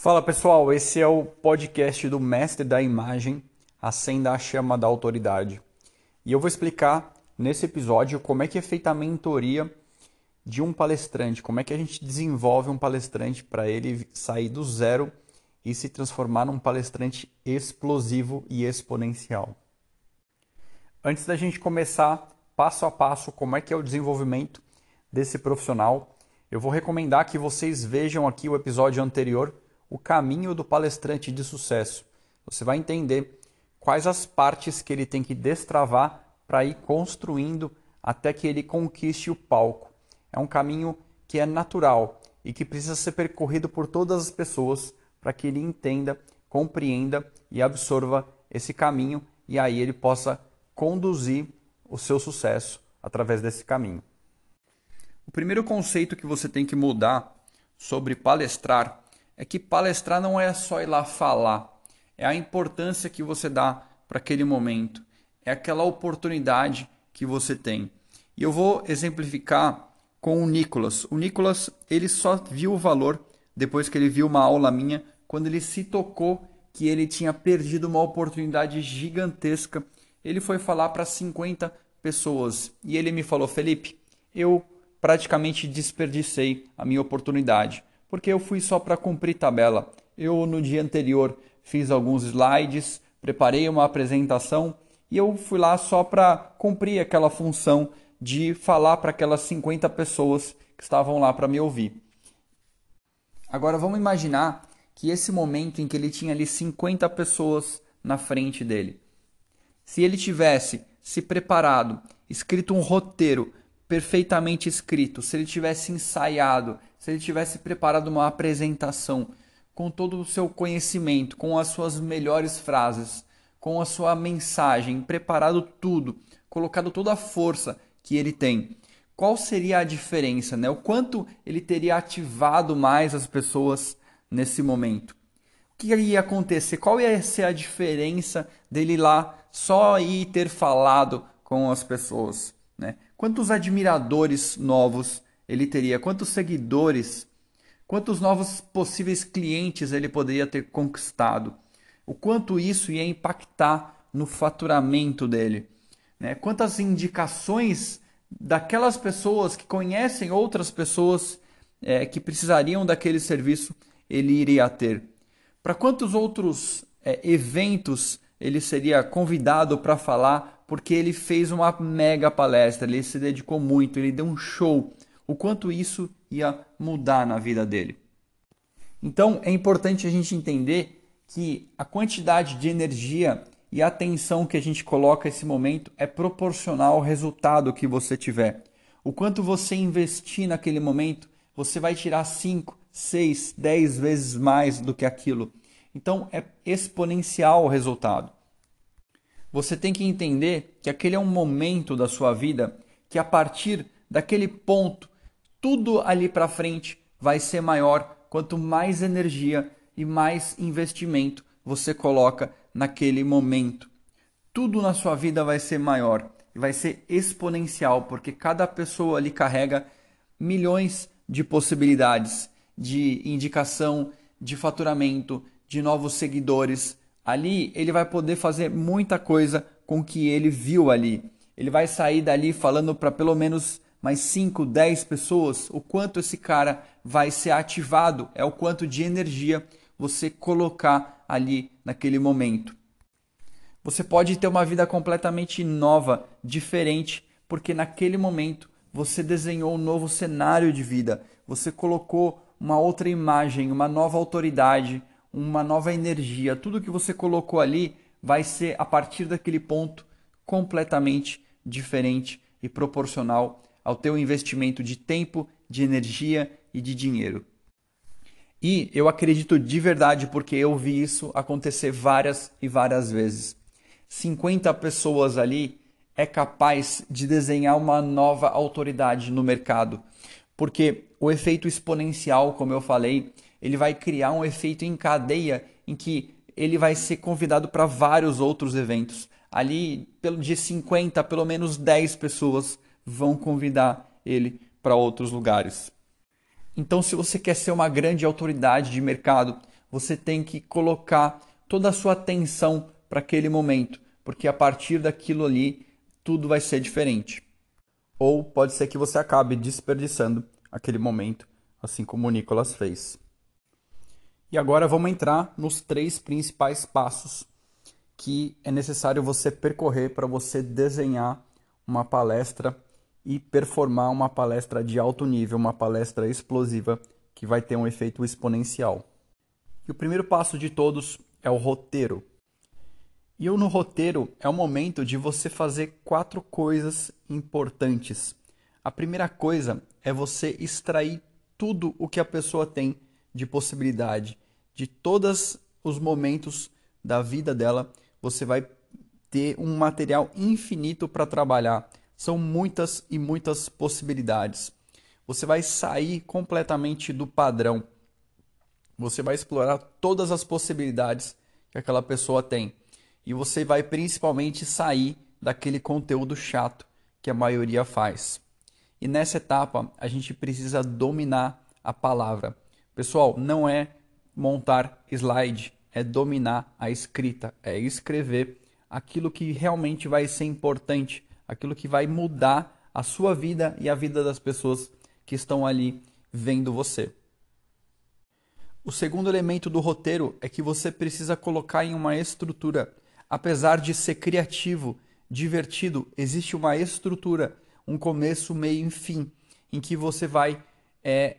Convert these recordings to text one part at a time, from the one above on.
Fala pessoal, esse é o podcast do Mestre da Imagem, Acenda a Chama da Autoridade. E eu vou explicar nesse episódio como é que é feita a mentoria de um palestrante, como é que a gente desenvolve um palestrante para ele sair do zero e se transformar num palestrante explosivo e exponencial. Antes da gente começar passo a passo como é que é o desenvolvimento desse profissional, eu vou recomendar que vocês vejam aqui o episódio anterior, o caminho do palestrante de sucesso. Você vai entender quais as partes que ele tem que destravar para ir construindo até que ele conquiste o palco. É um caminho que é natural e que precisa ser percorrido por todas as pessoas para que ele entenda, compreenda e absorva esse caminho e aí ele possa conduzir o seu sucesso através desse caminho. O primeiro conceito que você tem que mudar sobre palestrar é que palestrar não é só ir lá falar, é a importância que você dá para aquele momento, é aquela oportunidade que você tem. E eu vou exemplificar com o Nicolas. O Nicolas, ele só viu o valor depois que ele viu uma aula minha, quando ele se tocou que ele tinha perdido uma oportunidade gigantesca. Ele foi falar para 50 pessoas e ele me falou: "Felipe, eu praticamente desperdicei a minha oportunidade, porque eu fui só para cumprir tabela. Eu no dia anterior fiz alguns slides, preparei uma apresentação e eu fui lá só para cumprir aquela função de falar para aquelas 50 pessoas que estavam lá para me ouvir. Agora vamos imaginar que esse momento em que ele tinha ali 50 pessoas na frente dele, se ele tivesse se preparado, escrito um roteiro perfeitamente escrito, se ele tivesse ensaiado, se ele tivesse preparado uma apresentação com todo o seu conhecimento, com as suas melhores frases, com a sua mensagem, preparado tudo, colocado toda a força que ele tem, qual seria a diferença, né? O quanto ele teria ativado mais as pessoas nesse momento? O que ia acontecer? Qual ia ser a diferença dele lá só ir ter falado com as pessoas, né? Quantos admiradores novos ele teria? Quantos seguidores? Quantos novos possíveis clientes ele poderia ter conquistado? O quanto isso ia impactar no faturamento dele? Né? Quantas indicações daquelas pessoas que conhecem outras pessoas é, que precisariam daquele serviço ele iria ter? Para quantos outros é, eventos ele seria convidado para falar porque ele fez uma mega palestra, ele se dedicou muito, ele deu um show. O quanto isso ia mudar na vida dele. Então é importante a gente entender que a quantidade de energia e atenção que a gente coloca nesse momento é proporcional ao resultado que você tiver. O quanto você investir naquele momento, você vai tirar 5, 6, 10 vezes mais do que aquilo. Então é exponencial o resultado você tem que entender que aquele é um momento da sua vida que a partir daquele ponto, tudo ali para frente vai ser maior quanto mais energia e mais investimento você coloca naquele momento. Tudo na sua vida vai ser maior e vai ser exponencial, porque cada pessoa ali carrega milhões de possibilidades de indicação, de faturamento, de novos seguidores, ali ele vai poder fazer muita coisa com o que ele viu ali. Ele vai sair dali falando para pelo menos mais 5, 10 pessoas o quanto esse cara vai ser ativado, é o quanto de energia você colocar ali naquele momento. Você pode ter uma vida completamente nova, diferente, porque naquele momento você desenhou um novo cenário de vida, você colocou uma outra imagem, uma nova autoridade, uma nova energia. Tudo que você colocou ali vai ser a partir daquele ponto completamente diferente e proporcional ao teu investimento de tempo, de energia e de dinheiro. E eu acredito de verdade porque eu vi isso acontecer várias e várias vezes. 50 pessoas ali é capaz de desenhar uma nova autoridade no mercado, porque o efeito exponencial, como eu falei, ele vai criar um efeito em cadeia em que ele vai ser convidado para vários outros eventos. Ali, de 50, pelo menos 10 pessoas vão convidar ele para outros lugares. Então, se você quer ser uma grande autoridade de mercado, você tem que colocar toda a sua atenção para aquele momento, porque a partir daquilo ali tudo vai ser diferente. Ou pode ser que você acabe desperdiçando aquele momento, assim como o Nicolas fez. E agora vamos entrar nos três principais passos que é necessário você percorrer para você desenhar uma palestra e performar uma palestra de alto nível, uma palestra explosiva que vai ter um efeito exponencial. E o primeiro passo de todos é o roteiro. E no roteiro é o momento de você fazer quatro coisas importantes. A primeira coisa é você extrair tudo o que a pessoa tem de possibilidade, de todos os momentos da vida dela, você vai ter um material infinito para trabalhar. São muitas e muitas possibilidades. Você vai sair completamente do padrão. Você vai explorar todas as possibilidades que aquela pessoa tem e você vai principalmente sair daquele conteúdo chato que a maioria faz. E nessa etapa a gente precisa dominar a palavra. Pessoal, não é montar slide, é dominar a escrita, é escrever aquilo que realmente vai ser importante, aquilo que vai mudar a sua vida e a vida das pessoas que estão ali vendo você. O segundo elemento do roteiro é que você precisa colocar em uma estrutura apesar de ser criativo, divertido, existe uma estrutura, um começo, meio e fim, em que você vai é,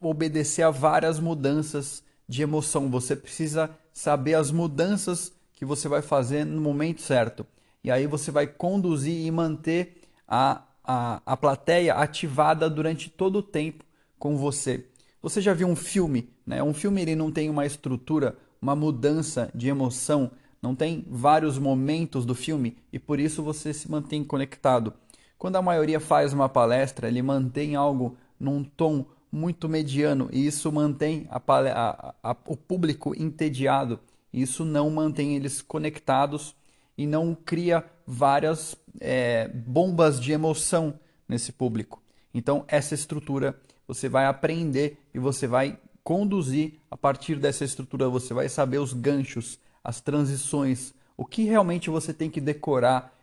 obedecer a várias mudanças de emoção. Você precisa saber as mudanças que você vai fazer no momento certo. E aí você vai conduzir e manter a, a, a plateia ativada durante todo o tempo com você. Você já viu um filme, né? Um filme ele não tem uma estrutura, uma mudança de emoção, não tem vários momentos do filme e por isso você se mantém conectado. Quando a maioria faz uma palestra, ele mantém algo num tom muito mediano e isso mantém a, a, a, o público entediado. Isso não mantém eles conectados e não cria várias é, bombas de emoção nesse público. Então, essa estrutura você vai aprender e você vai conduzir a partir dessa estrutura. Você vai saber os ganchos, as transições, o que realmente você tem que decorar,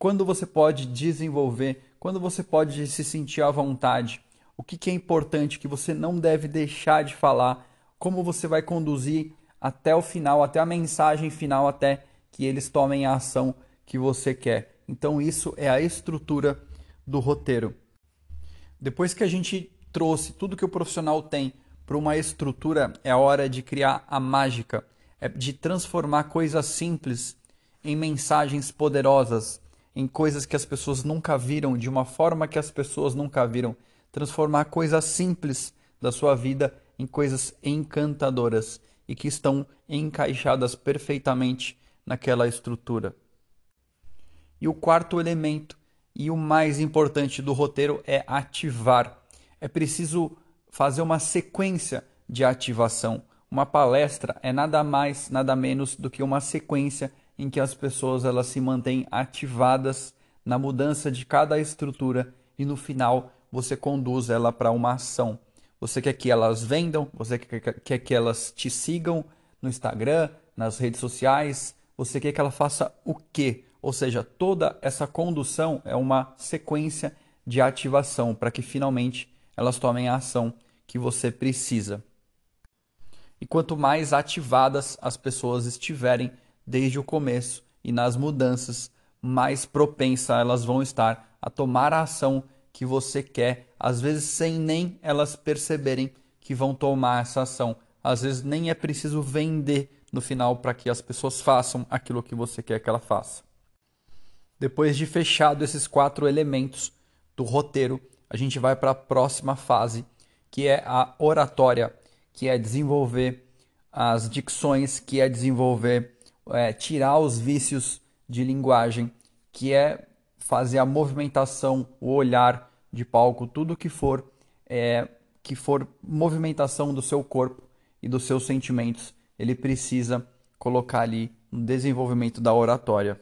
quando você pode desenvolver, quando você pode se sentir à vontade, o que, que é importante que você não deve deixar de falar, como você vai conduzir até o final, até a mensagem final, até que eles tomem a ação que você quer. Então, isso é a estrutura do roteiro. Depois que a gente trouxe tudo que o profissional tem para uma estrutura, é a hora de criar a mágica é de transformar coisas simples em mensagens poderosas, em coisas que as pessoas nunca viram, de uma forma que as pessoas nunca viram. Transformar coisas simples da sua vida em coisas encantadoras e que estão encaixadas perfeitamente naquela estrutura. E o quarto elemento, e o mais importante do roteiro, é ativar. É preciso fazer uma sequência de ativação. Uma palestra é nada mais, nada menos do que uma sequência em que as pessoas elas se mantêm ativadas na mudança de cada estrutura e no final você conduz ela para uma ação. Você quer que elas vendam, você quer que elas te sigam no Instagram, nas redes sociais, você quer que ela faça o quê? Ou seja, toda essa condução é uma sequência de ativação para que finalmente elas tomem a ação que você precisa. E quanto mais ativadas as pessoas estiverem desde o começo e nas mudanças, mais propensa elas vão estar a tomar a ação que você quer, às vezes sem nem elas perceberem que vão tomar essa ação. Às vezes nem é preciso vender no final para que as pessoas façam aquilo que você quer que ela faça. Depois de fechado esses quatro elementos do roteiro, a gente vai para a próxima fase, que é a oratória que é desenvolver as dicções, que é desenvolver, é, tirar os vícios de linguagem, que é fazer a movimentação, o olhar de palco, tudo que for é, que for movimentação do seu corpo e dos seus sentimentos, ele precisa colocar ali no desenvolvimento da oratória.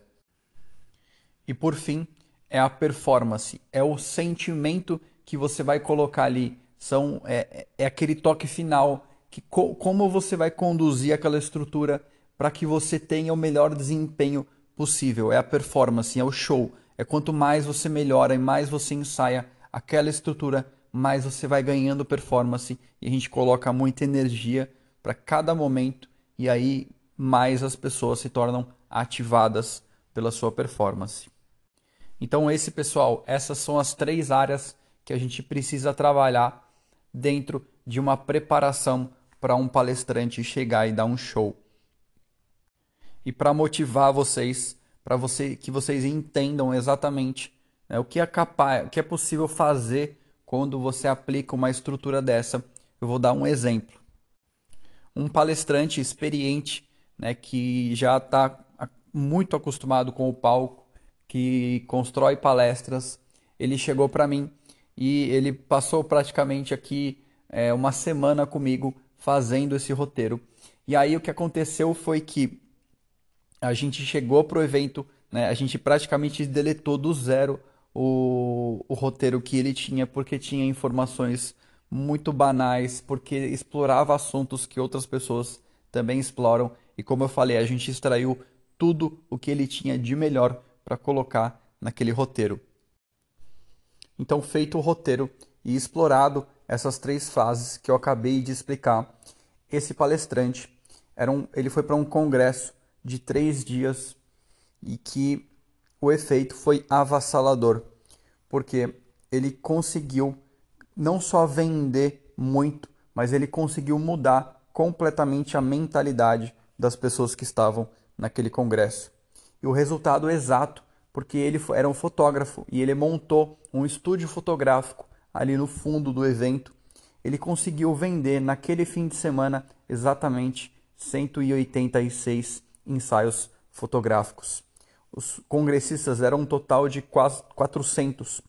E por fim, é a performance, é o sentimento que você vai colocar ali são é, é aquele toque final que co como você vai conduzir aquela estrutura para que você tenha o melhor desempenho possível. É a performance, é o show. É quanto mais você melhora e mais você ensaia aquela estrutura, mais você vai ganhando performance e a gente coloca muita energia para cada momento e aí mais as pessoas se tornam ativadas pela sua performance. Então esse pessoal, essas são as três áreas que a gente precisa trabalhar dentro de uma preparação para um palestrante chegar e dar um show. E para motivar vocês, para você que vocês entendam exatamente né, o que é capaz, o que é possível fazer quando você aplica uma estrutura dessa, eu vou dar um exemplo. Um palestrante experiente, né, que já está muito acostumado com o palco, que constrói palestras, ele chegou para mim e ele passou praticamente aqui é, uma semana comigo fazendo esse roteiro. E aí o que aconteceu foi que a gente chegou para o evento, né, a gente praticamente deletou do zero o, o roteiro que ele tinha, porque tinha informações muito banais, porque explorava assuntos que outras pessoas também exploram. E como eu falei, a gente extraiu tudo o que ele tinha de melhor para colocar naquele roteiro. Então, feito o roteiro e explorado essas três fases que eu acabei de explicar, esse palestrante era um, ele foi para um congresso de três dias e que o efeito foi avassalador, porque ele conseguiu não só vender muito, mas ele conseguiu mudar completamente a mentalidade das pessoas que estavam naquele congresso. E o resultado exato porque ele era um fotógrafo e ele montou um estúdio fotográfico ali no fundo do evento. Ele conseguiu vender naquele fim de semana exatamente 186 ensaios fotográficos. Os congressistas eram um total de quase 400,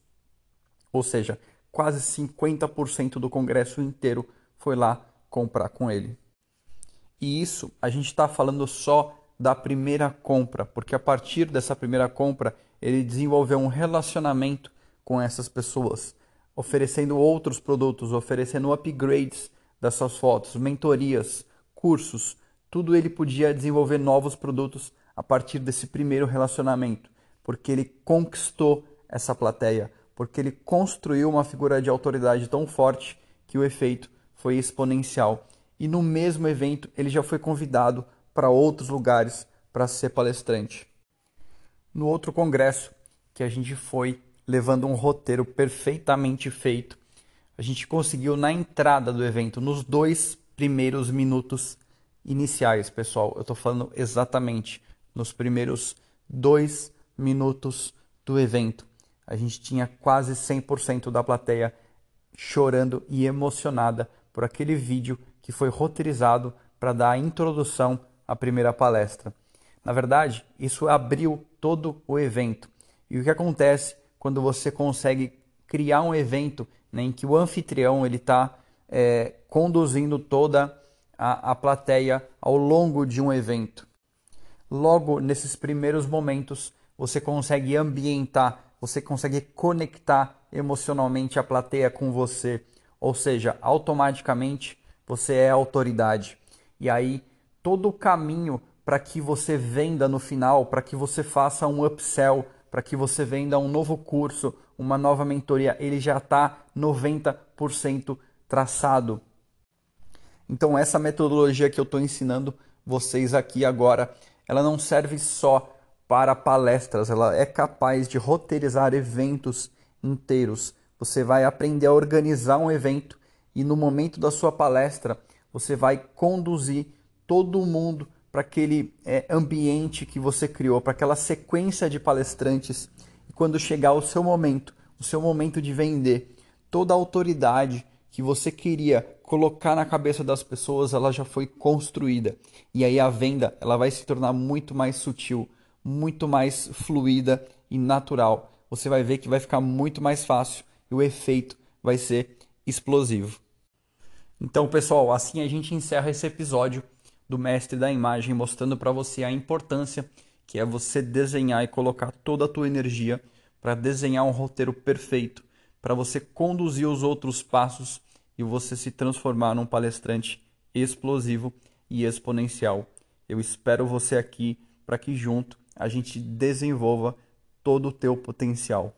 ou seja, quase 50% do congresso inteiro foi lá comprar com ele. E isso a gente está falando só da primeira compra, porque a partir dessa primeira compra ele desenvolveu um relacionamento com essas pessoas, oferecendo outros produtos, oferecendo upgrades dessas fotos, mentorias, cursos, tudo ele podia desenvolver novos produtos a partir desse primeiro relacionamento, porque ele conquistou essa plateia, porque ele construiu uma figura de autoridade tão forte que o efeito foi exponencial. E no mesmo evento ele já foi convidado para outros lugares para ser palestrante. No outro congresso que a gente foi levando um roteiro perfeitamente feito, a gente conseguiu na entrada do evento, nos dois primeiros minutos iniciais, pessoal. Eu estou falando exatamente nos primeiros dois minutos do evento. A gente tinha quase 100% da plateia chorando e emocionada por aquele vídeo que foi roteirizado para dar a introdução a primeira palestra. Na verdade, isso abriu todo o evento. E o que acontece quando você consegue criar um evento né, em que o anfitrião ele está é, conduzindo toda a, a plateia ao longo de um evento? Logo nesses primeiros momentos, você consegue ambientar, você consegue conectar emocionalmente a plateia com você, ou seja, automaticamente você é autoridade. E aí todo o caminho para que você venda no final, para que você faça um upsell, para que você venda um novo curso, uma nova mentoria, ele já está 90% traçado. Então essa metodologia que eu estou ensinando vocês aqui agora, ela não serve só para palestras, ela é capaz de roteirizar eventos inteiros. Você vai aprender a organizar um evento e no momento da sua palestra você vai conduzir todo mundo para aquele é, ambiente que você criou, para aquela sequência de palestrantes. E quando chegar o seu momento, o seu momento de vender, toda a autoridade que você queria colocar na cabeça das pessoas, ela já foi construída. E aí a venda, ela vai se tornar muito mais sutil, muito mais fluida e natural. Você vai ver que vai ficar muito mais fácil e o efeito vai ser explosivo. Então, pessoal, assim a gente encerra esse episódio do mestre da imagem, mostrando para você a importância que é você desenhar e colocar toda a tua energia para desenhar um roteiro perfeito, para você conduzir os outros passos e você se transformar num palestrante explosivo e exponencial. Eu espero você aqui para que junto a gente desenvolva todo o teu potencial.